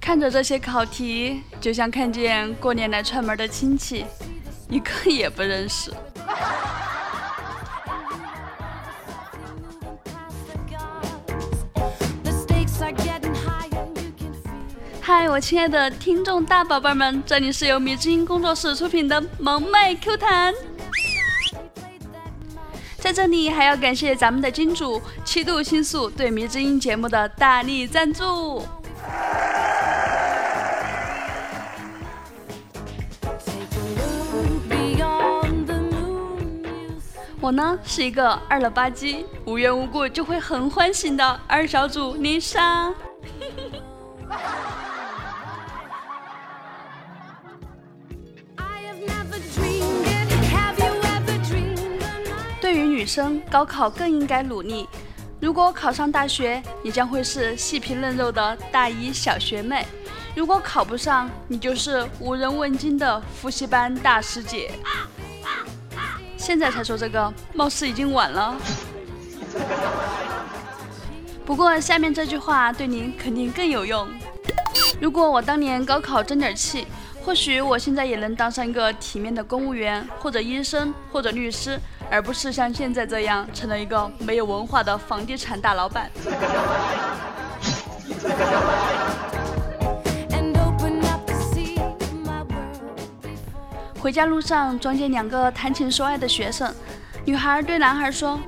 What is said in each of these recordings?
看着这些考题，就像看见过年来串门的亲戚，一个也不认识。嗨，我亲爱的听众大宝贝们，这里是由迷之音工作室出品的萌妹 Q 弹。在这里还要感谢咱们的金主七度星宿对迷之音节目的大力赞助。我呢是一个二了吧唧、无缘无故就会很欢喜的二小主丽莎。生，高考更应该努力。如果考上大学，你将会是细皮嫩肉的大一小学妹；如果考不上，你就是无人问津的复习班大师姐。现在才说这个，貌似已经晚了。不过下面这句话对您肯定更有用。如果我当年高考争点气，或许我现在也能当上一个体面的公务员，或者医生，或者律师，而不是像现在这样成了一个没有文化的房地产大老板。回家路上撞见两个谈情说爱的学生，女孩对男孩说：“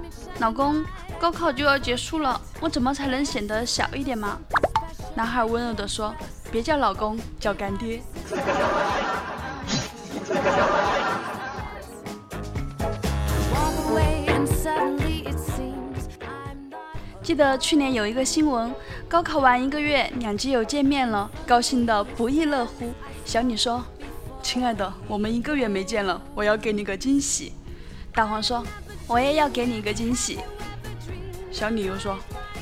老公，高考就要结束了，我怎么才能显得小一点嘛？”男孩温柔地说：“别叫老公，叫干爹。”记得去年有一个新闻，高考完一个月，两基友见面了，高兴得不亦乐乎。小李说。亲爱的，我们一个月没见了，我要给你个惊喜。大黄说：“我也要给你一个惊喜。”小李又说：“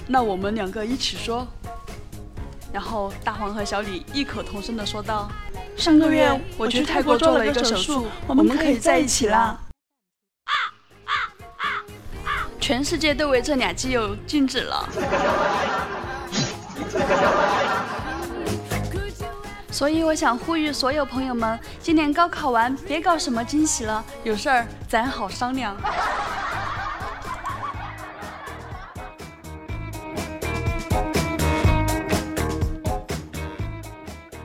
那我们两个一起说。”然后大黄和小李异口同声地说道：“上个月我去泰国做了一个手术，我们可以在一起啦！”全世界都为这俩基友静止了。所以我想呼吁所有朋友们，今年高考完别搞什么惊喜了，有事儿咱好商量。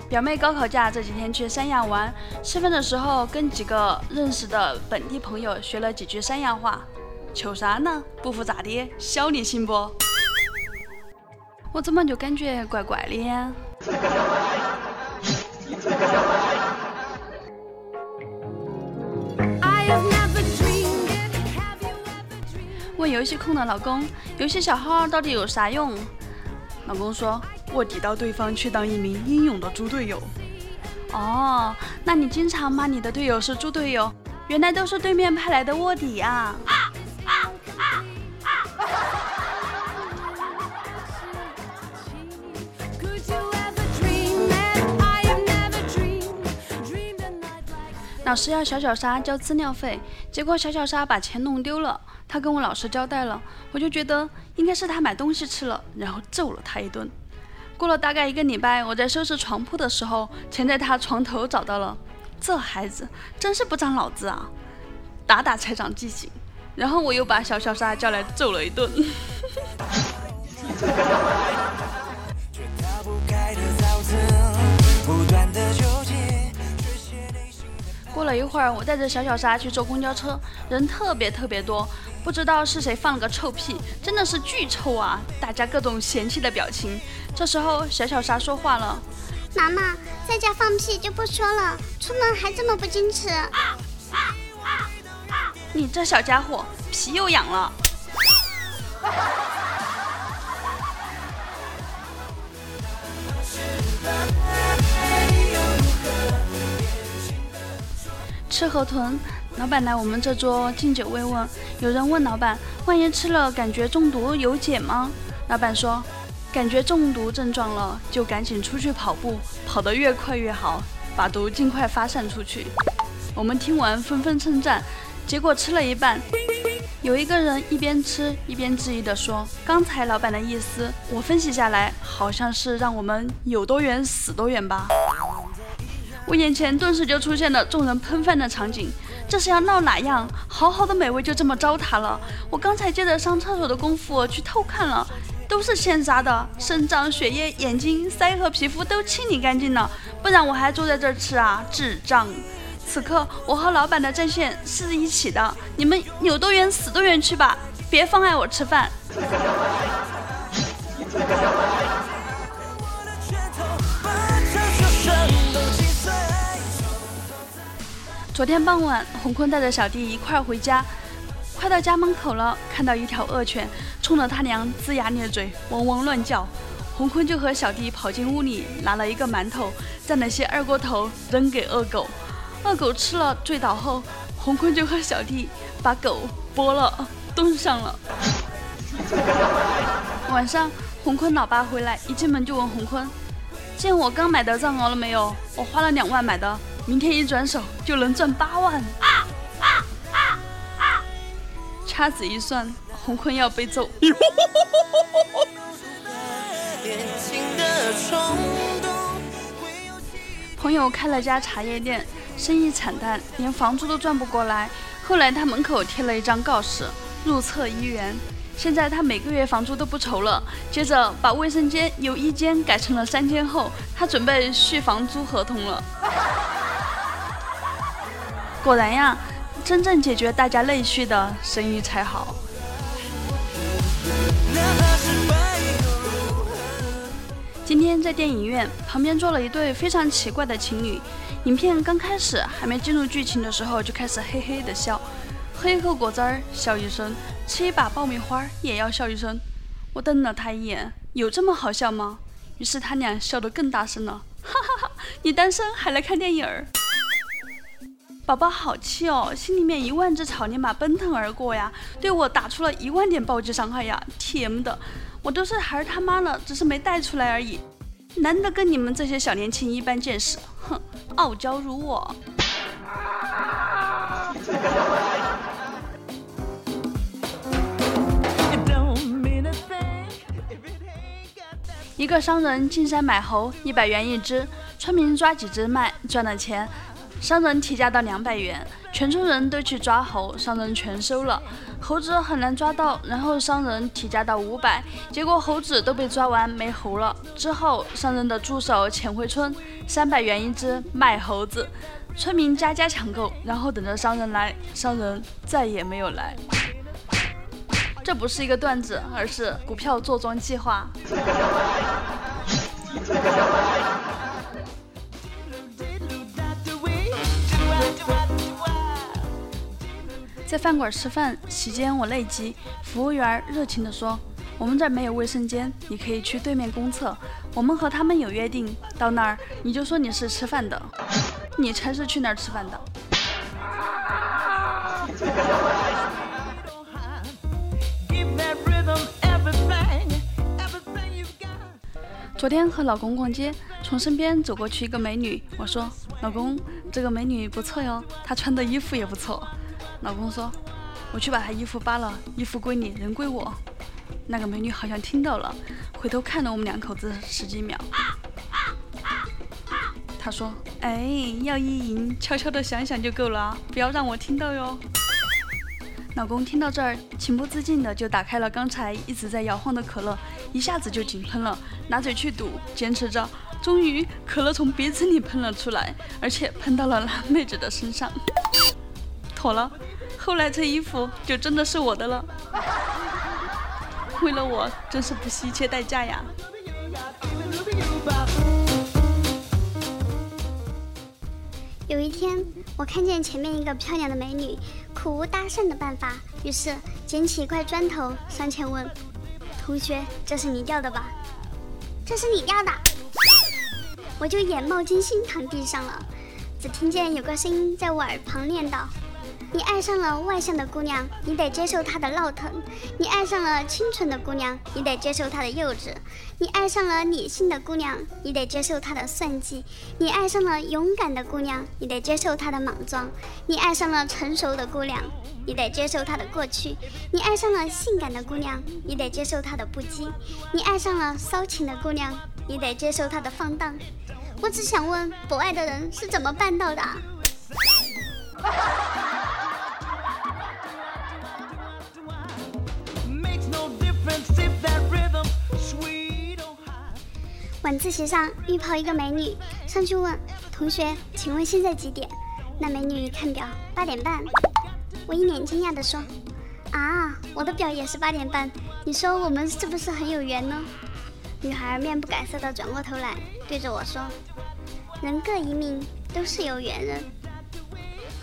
表妹高考假这几天去三亚玩，吃饭的时候跟几个认识的本地朋友学了几句三亚话，求啥呢？不服咋的？削你信不？我怎么就感觉怪怪的呀？问游戏控的老公，游戏小号到底有啥用？老公说：卧底到对方去当一名英勇的猪队友。哦，那你经常骂你的队友是猪队友，原来都是对面派来的卧底啊！老师要小小沙交资料费，结果小小沙把钱弄丢了。他跟我老师交代了，我就觉得应该是他买东西吃了，然后揍了他一顿。过了大概一个礼拜，我在收拾床铺的时候，钱在他床头找到了。这孩子真是不长脑子啊！打打才长记性。然后我又把小小沙叫来揍了一顿。过了一会儿，我带着小小沙去坐公交车，人特别特别多，不知道是谁放了个臭屁，真的是巨臭啊！大家各种嫌弃的表情。这时候，小小沙说话了：“妈妈，在家放屁就不说了，出门还这么不矜持。你这小家伙，皮又痒了。”吃河豚，老板来我们这桌敬酒慰问。有人问老板：“万一吃了感觉中毒有解吗？”老板说：“感觉中毒症状了，就赶紧出去跑步，跑得越快越好，把毒尽快发散出去。”我们听完纷纷称赞。结果吃了一半，有一个人一边吃一边质疑地说：“刚才老板的意思，我分析下来，好像是让我们有多远死多远吧。”我眼前顿时就出现了众人喷饭的场景，这是要闹哪样？好好的美味就这么糟蹋了！我刚才借着上厕所的功夫去偷看了，都是现杀的，肾脏、血液、眼睛、腮和皮肤都清理干净了，不然我还坐在这儿吃啊！智障！此刻我和老板的战线是一起的，你们有多远死多远去吧，别妨碍我吃饭。昨天傍晚，洪坤带着小弟一块儿回家，快到家门口了，看到一条恶犬冲着他娘龇牙咧嘴，汪汪乱叫。洪坤就和小弟跑进屋里，拿了一个馒头，蘸了些二锅头扔给恶狗。恶狗吃了醉倒后，洪坤就和小弟把狗剥了炖上了。晚上，洪坤老爸回来，一进门就问洪坤：“见我刚买的藏獒了没有？我花了两万买的。”明天一转手就能赚八万，掐指一算，洪坤要被揍。朋友开了家茶叶店，生意惨淡，连房租都赚不过来。后来他门口贴了一张告示，入厕一元。现在他每个月房租都不愁了。接着把卫生间由一间改成了三间后，他准备续房租合同了。果然呀，真正解决大家内需的生意才好。今天在电影院旁边坐了一对非常奇怪的情侣，影片刚开始还没进入剧情的时候就开始嘿嘿的笑，喝一口果汁儿笑一声，吃一把爆米花也要笑一声。我瞪了他一眼，有这么好笑吗？于是他俩笑得更大声了，哈哈哈！你单身还来看电影儿？宝宝好气哦，心里面一万只草泥马奔腾而过呀，对我打出了一万点暴击伤害呀！T.M 的，我都是孩儿他妈了，只是没带出来而已。难得跟你们这些小年轻一般见识，哼，傲娇如我。一个商人进山买猴，一百元一只，村民抓几只卖，赚了钱。商人提价到两百元，全村人都去抓猴，商人全收了。猴子很难抓到，然后商人提价到五百，结果猴子都被抓完没猴了。之后商人的助手潜回村，三百元一只卖猴子，村民家家抢购，然后等着商人来，商人再也没有来。这不是一个段子，而是股票坐庄计划。在饭馆吃饭，席间我内急，服务员热情地说：“我们这儿没有卫生间，你可以去对面公厕。我们和他们有约定，到那儿你就说你是吃饭的，你才是去那儿吃饭的。”昨天和老公逛街，从身边走过去一个美女，我说：“老公，这个美女不错哟，她穿的衣服也不错。”老公说：“我去把她衣服扒了，衣服归你，人归我。”那个美女好像听到了，回头看了我们两口子十几秒。她说：“哎，要意淫，悄悄的想想就够了，不要让我听到哟。”老公听到这儿，情不自禁的就打开了刚才一直在摇晃的可乐，一下子就井喷了，拿嘴去堵，坚持着，终于可乐从鼻子里喷了出来，而且喷到了蓝妹子的身上。妥了，后来这衣服就真的是我的了。为了我，真是不惜一切代价呀。有一天，我看见前面一个漂亮的美女，苦无搭讪的办法，于是捡起一块砖头上前问：“同学，这是你掉的吧？”“这是你掉的。”我就眼冒金星躺地上了。只听见有个声音在我耳旁念叨。你爱上了外向的姑娘，你得接受她的闹腾；你爱上了清纯的姑娘，你得接受她的幼稚；你爱上了理性的姑娘，你得接受她的算计；你爱上了勇敢的姑娘，你得接受她的莽撞；你爱上了成熟的姑娘，你得接受她的过去；你爱上了性感的姑娘，你得接受她的不羁；你爱上了骚情的姑娘，你得接受她的放荡。我只想问，不爱的人是怎么办到的？晚自习上遇泡一个美女，上去问同学：“请问现在几点？”那美女一看表，八点半。我一脸惊讶地说：“啊，我的表也是八点半。你说我们是不是很有缘呢？”女孩面不改色地转过头来，对着我说：“人各一命，都是有缘人。”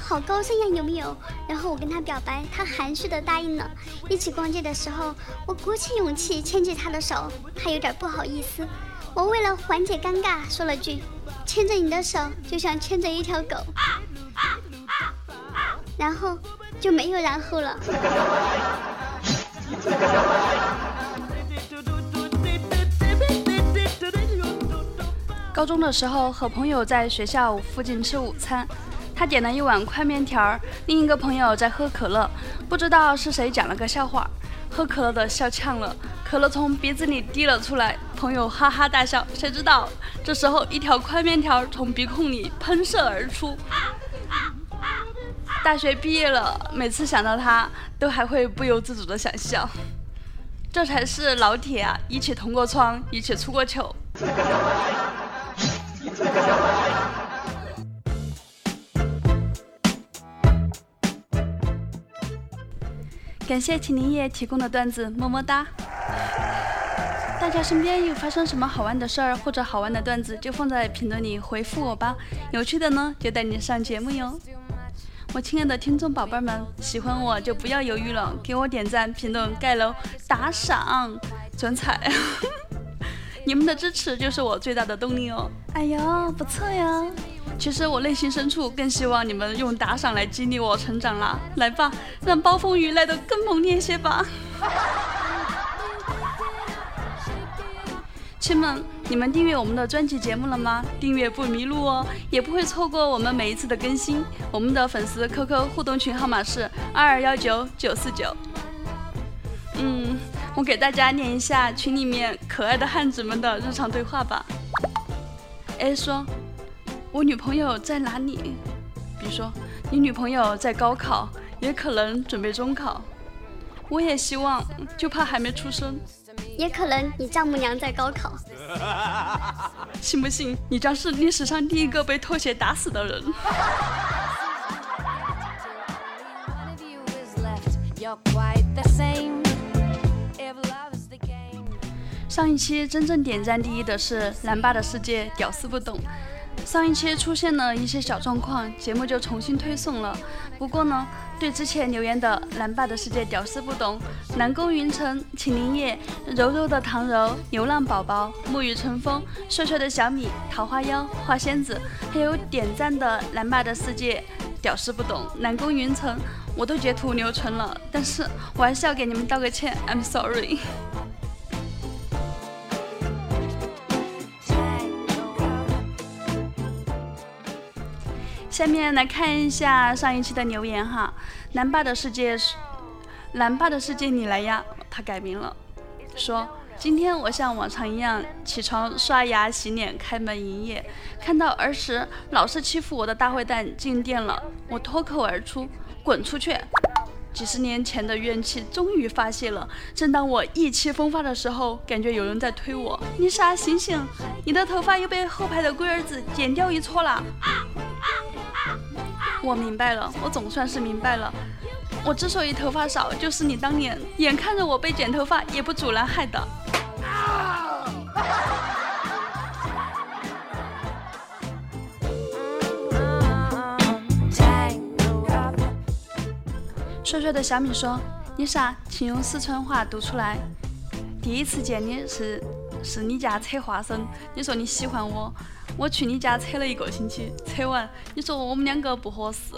好高深呀，有没有？然后我跟他表白，他含蓄地答应了。一起逛街的时候，我鼓起勇气牵起他的手，他有点不好意思。我为了缓解尴尬，说了句：“牵着你的手，就像牵着一条狗。”然后就没有然后了。高中的时候，和朋友在学校附近吃午餐，他点了一碗宽面条，另一个朋友在喝可乐，不知道是谁讲了个笑话。喝可乐的笑呛了，可乐从鼻子里滴了出来，朋友哈哈大笑。谁知道这时候一条宽面条从鼻孔里喷射而出。大学毕业了，每次想到他，都还会不由自主的想笑。这才是老铁啊，一起同过窗，一起出过糗。感谢秦林叶提供的段子，么么哒！大家身边有发生什么好玩的事儿或者好玩的段子，就放在评论里回复我吧。有趣的呢，就带你上节目哟。我亲爱的听众宝贝们，喜欢我就不要犹豫了，给我点赞、评论、盖楼、打赏、转彩，你们的支持就是我最大的动力哦。哎呦，不错呀！其实我内心深处更希望你们用打赏来激励我成长啦！来吧，让暴风雨来得更猛烈些吧！亲们，你们订阅我们的专辑节目了吗？订阅不迷路哦，也不会错过我们每一次的更新。我们的粉丝 QQ 互动群号码是二二幺九九四九。嗯，我给大家念一下群里面可爱的汉子们的日常对话吧。A 说。我女朋友在哪里？比如说，你女朋友在高考，也可能准备中考。我也希望，就怕还没出生。也可能你丈母娘在高考。信不信你将是历史上第一个被拖鞋打死的人？上一期真正点赞第一的是蓝爸的世界，屌丝不懂。上一期出现了一些小状况，节目就重新推送了。不过呢，对之前留言的蓝霸的世界屌丝不懂、南宫云城、请林业、柔柔的唐柔、流浪宝宝、沐雨春风、帅帅的小米、桃花妖、花仙子，还有点赞的蓝霸的世界屌丝不懂、南宫云城，我都截图留存了，但是我还是要给你们道个歉，I'm sorry。下面来看一下上一期的留言哈，蓝爸的世界是蓝爸的世界你来呀，他改名了，说今天我像往常一样起床刷牙洗脸开门营业，看到儿时老是欺负我的大坏蛋进店了，我脱口而出滚出去，几十年前的怨气终于发泄了。正当我意气风发的时候，感觉有人在推我，丽莎醒醒，你的头发又被后排的龟儿子剪掉一撮了。我明白了，我总算是明白了。我之所以头发少，就是你当年眼看着我被剪头发也不阻拦害的。帅帅的小米说：“丽莎，请用四川话读出来。第一次见你是是你家扯花生，你说你喜欢我。”我去你家扯了一个星期，扯完你说我们两个不合适。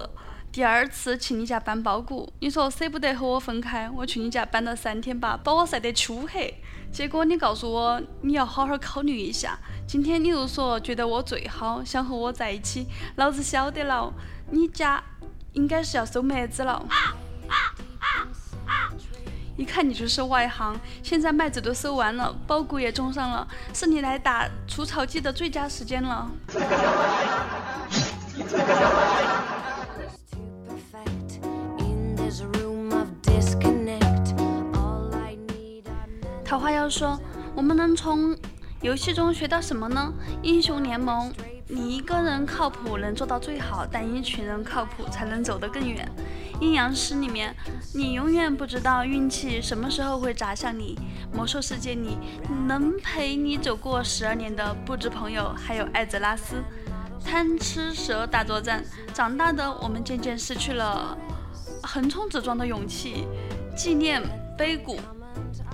第二次去你家搬包谷，你说舍不得和我分开，我去你家搬了三天吧，把我晒得黢黑。结果你告诉我你要好好考虑一下。今天你又说觉得我最好，想和我在一起，老子晓得了，你家应该是要收麦子了。一看你就是外行，现在麦子都收完了，苞谷也种上了，是你来打除草剂的最佳时间了。桃花妖说：“我们能从游戏中学到什么呢？英雄联盟。”你一个人靠谱能做到最好，但一群人靠谱才能走得更远。阴阳师里面，你永远不知道运气什么时候会砸向你。魔兽世界里，能陪你走过十二年的不止朋友，还有艾泽拉斯。贪吃蛇大作战，长大的我们渐渐失去了横冲直撞的勇气。纪念碑谷，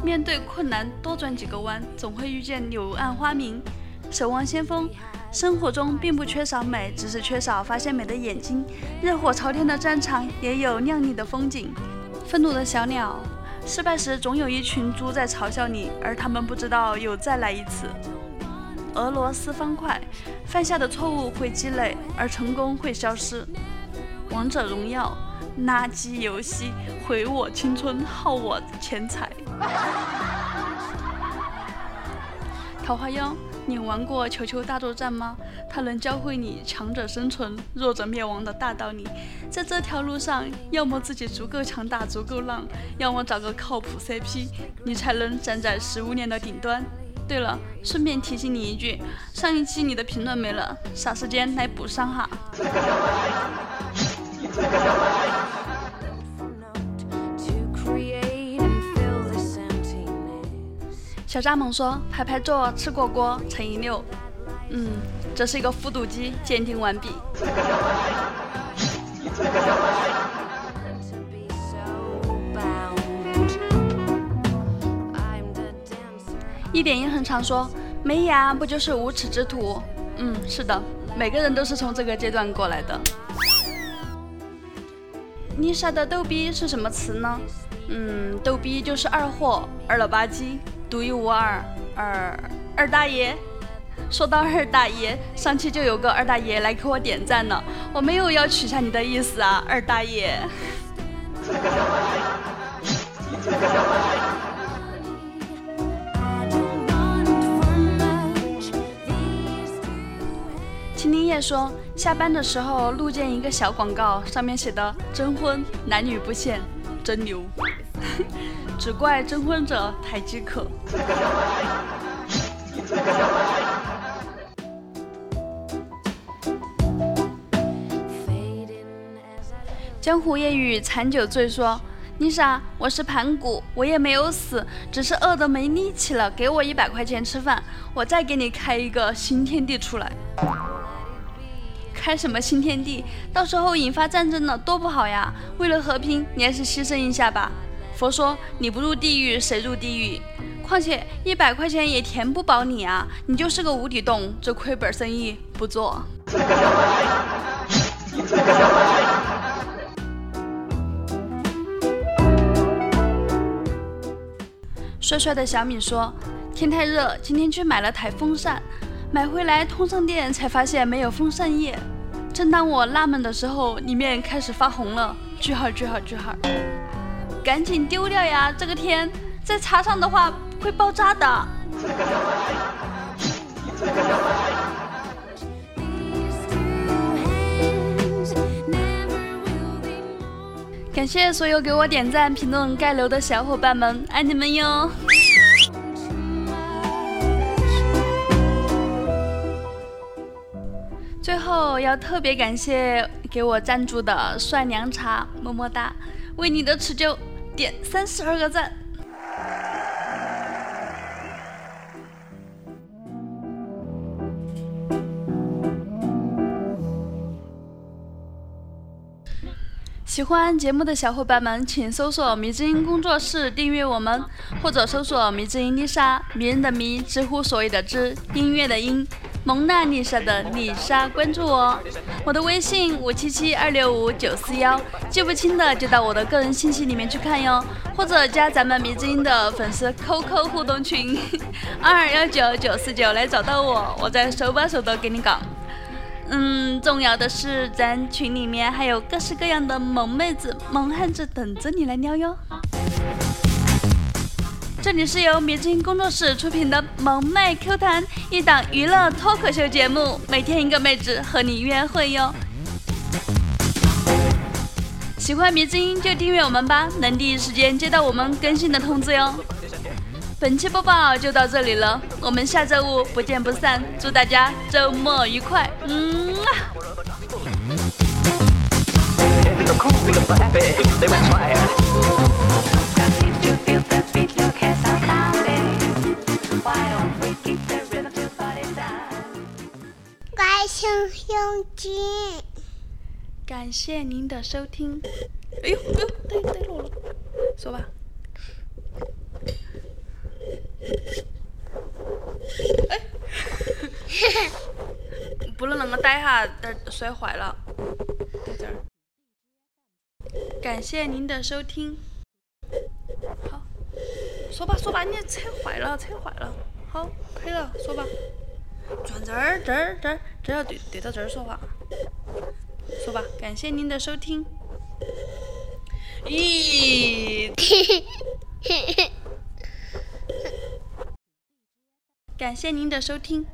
面对困难多转几个弯，总会遇见柳暗花明。守望先锋。生活中并不缺少美，只是缺少发现美的眼睛。热火朝天的战场也有亮丽的风景。愤怒的小鸟，失败时总有一群猪在嘲笑你，而他们不知道有再来一次。俄罗斯方块，犯下的错误会积累，而成功会消失。王者荣耀，垃圾游戏，毁我青春，耗我钱财。桃花妖。你玩过球球大作战吗？它能教会你强者生存、弱者灭亡的大道理。在这条路上，要么自己足够强大、足够浪，要么找个靠谱 CP，你才能站在食物链的顶端。对了，顺便提醒你一句，上一期你的评论没了，啥时间来补上哈。小蚱蜢说：“排排坐，吃果果，乘以六。嗯，这是一个复读机，鉴定完毕。一点也很常说，没牙不就是无耻之徒？嗯，是的，每个人都是从这个阶段过来的。丽莎的逗逼是什么词呢？嗯，逗逼就是二货，二了吧唧。独一无二，二二大爷。说到二大爷，上期就有个二大爷来给我点赞了。我没有要取下你的意思啊，二大爷。秦林叶说，下班的时候路见一个小广告，上面写的“征婚，男女不限”，真牛。只怪征婚者太饥渴。江湖夜雨残酒醉说：“丽莎，我是盘古，我也没有死，只是饿得没力气了。给我一百块钱吃饭，我再给你开一个新天地出来。开什么新天地？到时候引发战争了，多不好呀！为了和平，你还是牺牲一下吧。”佛说：“你不入地狱，谁入地狱？况且一百块钱也填不饱你啊！你就是个无底洞，这亏本生意不做。”帅帅的小米说：“天太热，今天去买了台风扇，买回来通上电才发现没有风扇叶。正当我纳闷的时候，里面开始发红了。”句号句号句号。赶紧丢掉呀！这个天再插上的话会爆炸的。感谢所有给我点赞、评论、盖楼的小伙伴们，爱你们哟！最后要特别感谢给我赞助的帅凉茶，么么哒！为你的持久。点三十二个赞。喜欢节目的小伙伴们，请搜索“迷之音工作室”订阅我们，或者搜索“迷之音丽莎”，迷人的迷，知乎所谓的知，音乐的音。蒙娜丽莎的丽莎，关注我。我的微信五七七二六五九四幺，记不清的就到我的个人信息里面去看哟，或者加咱们迷之音的粉丝 QQ 互动群二 二幺九九四九来找到我，我再手把手的给你搞。嗯，重要的是咱群里面还有各式各样的萌妹子、萌汉子等着你来撩哟。这里是由迷之音工作室出品的《萌妹 Q 弹》，一档娱乐脱口秀节目，每天一个妹子和你约会哟。喜欢迷之音就订阅我们吧，能第一时间接到我们更新的通知哟。本期播报就到这里了，我们下周五不见不散，祝大家周末愉快，嗯感谢您的收听。哎呦哎呦，对对落了，说吧。哎，不能那么呆哈，这摔坏了。在这儿。感谢您的收听。好，说吧说吧，你扯坏了扯坏了。好，可以了，说吧。转这儿这儿这儿，这要对对到这儿说话。说吧，感谢您的收听。咦。感谢您的收听。